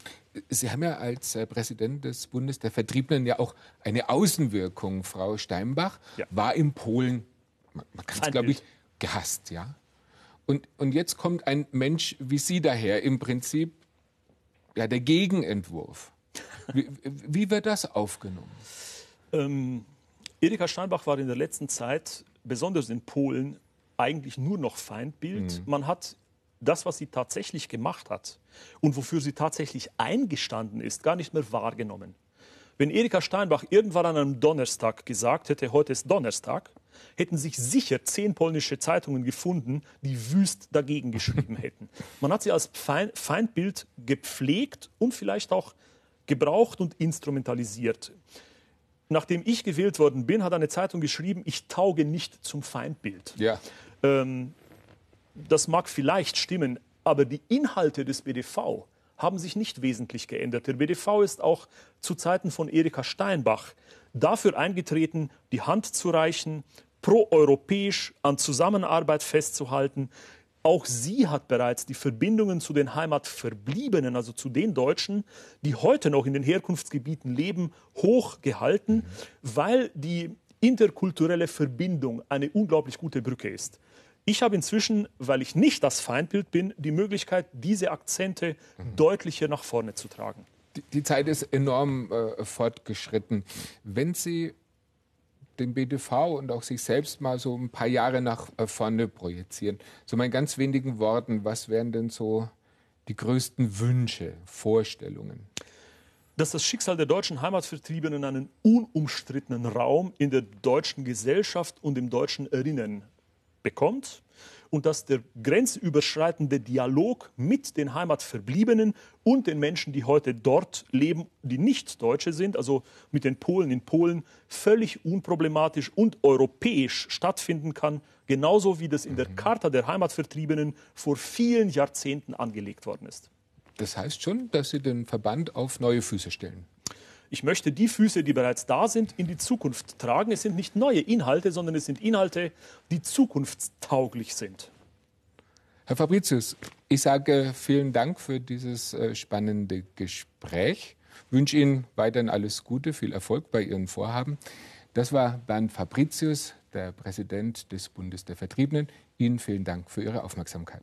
Sie haben ja als äh, Präsident des Bundes der Vertriebenen ja auch eine Außenwirkung. Frau Steinbach ja. war in Polen, man kann es glaube ich, gehasst, ja. Und, und jetzt kommt ein Mensch wie Sie daher, im Prinzip ja, der Gegenentwurf. Wie, wie wird das aufgenommen?
Ähm, Erika Steinbach war in der letzten Zeit, besonders in Polen, eigentlich nur noch Feindbild. Mhm. Man hat das, was sie tatsächlich gemacht hat und wofür sie tatsächlich eingestanden ist, gar nicht mehr wahrgenommen. Wenn Erika Steinbach irgendwann an einem Donnerstag gesagt hätte, heute ist Donnerstag, hätten sich sicher zehn polnische Zeitungen gefunden, die wüst dagegen geschrieben hätten. Man hat sie als Feindbild gepflegt und vielleicht auch gebraucht und instrumentalisiert. Nachdem ich gewählt worden bin, hat eine Zeitung geschrieben, ich tauge nicht zum Feindbild.
Ja.
Ähm, das mag vielleicht stimmen, aber die Inhalte des BDV haben sich nicht wesentlich geändert. Der BDV ist auch zu Zeiten von Erika Steinbach dafür eingetreten, die Hand zu reichen, proeuropäisch an Zusammenarbeit festzuhalten. Auch sie hat bereits die Verbindungen zu den Heimatverbliebenen, also zu den Deutschen, die heute noch in den Herkunftsgebieten leben, hochgehalten, weil die interkulturelle Verbindung eine unglaublich gute Brücke ist. Ich habe inzwischen, weil ich nicht das Feindbild bin, die Möglichkeit, diese Akzente mhm. deutlicher nach vorne zu tragen.
Die, die Zeit ist enorm äh, fortgeschritten. Wenn Sie den BDV und auch sich selbst mal so ein paar Jahre nach äh, vorne projizieren, so mal in ganz wenigen Worten, was wären denn so die größten Wünsche, Vorstellungen?
dass das Schicksal der deutschen Heimatvertriebenen einen unumstrittenen Raum in der deutschen Gesellschaft und im deutschen Erinnern bekommt und dass der grenzüberschreitende Dialog mit den Heimatverbliebenen und den Menschen, die heute dort leben, die nicht Deutsche sind, also mit den Polen in Polen, völlig unproblematisch und europäisch stattfinden kann, genauso wie das in der mhm. Charta der Heimatvertriebenen vor vielen Jahrzehnten angelegt worden ist.
Das heißt schon, dass Sie den Verband auf neue Füße stellen.
Ich möchte die Füße, die bereits da sind, in die Zukunft tragen. Es sind nicht neue Inhalte, sondern es sind Inhalte, die zukunftstauglich sind.
Herr Fabricius, ich sage vielen Dank für dieses äh, spannende Gespräch. Ich wünsche Ihnen weiterhin alles Gute, viel Erfolg bei Ihren Vorhaben. Das war Bernd Fabricius, der Präsident des Bundes der Vertriebenen. Ihnen vielen Dank für Ihre Aufmerksamkeit.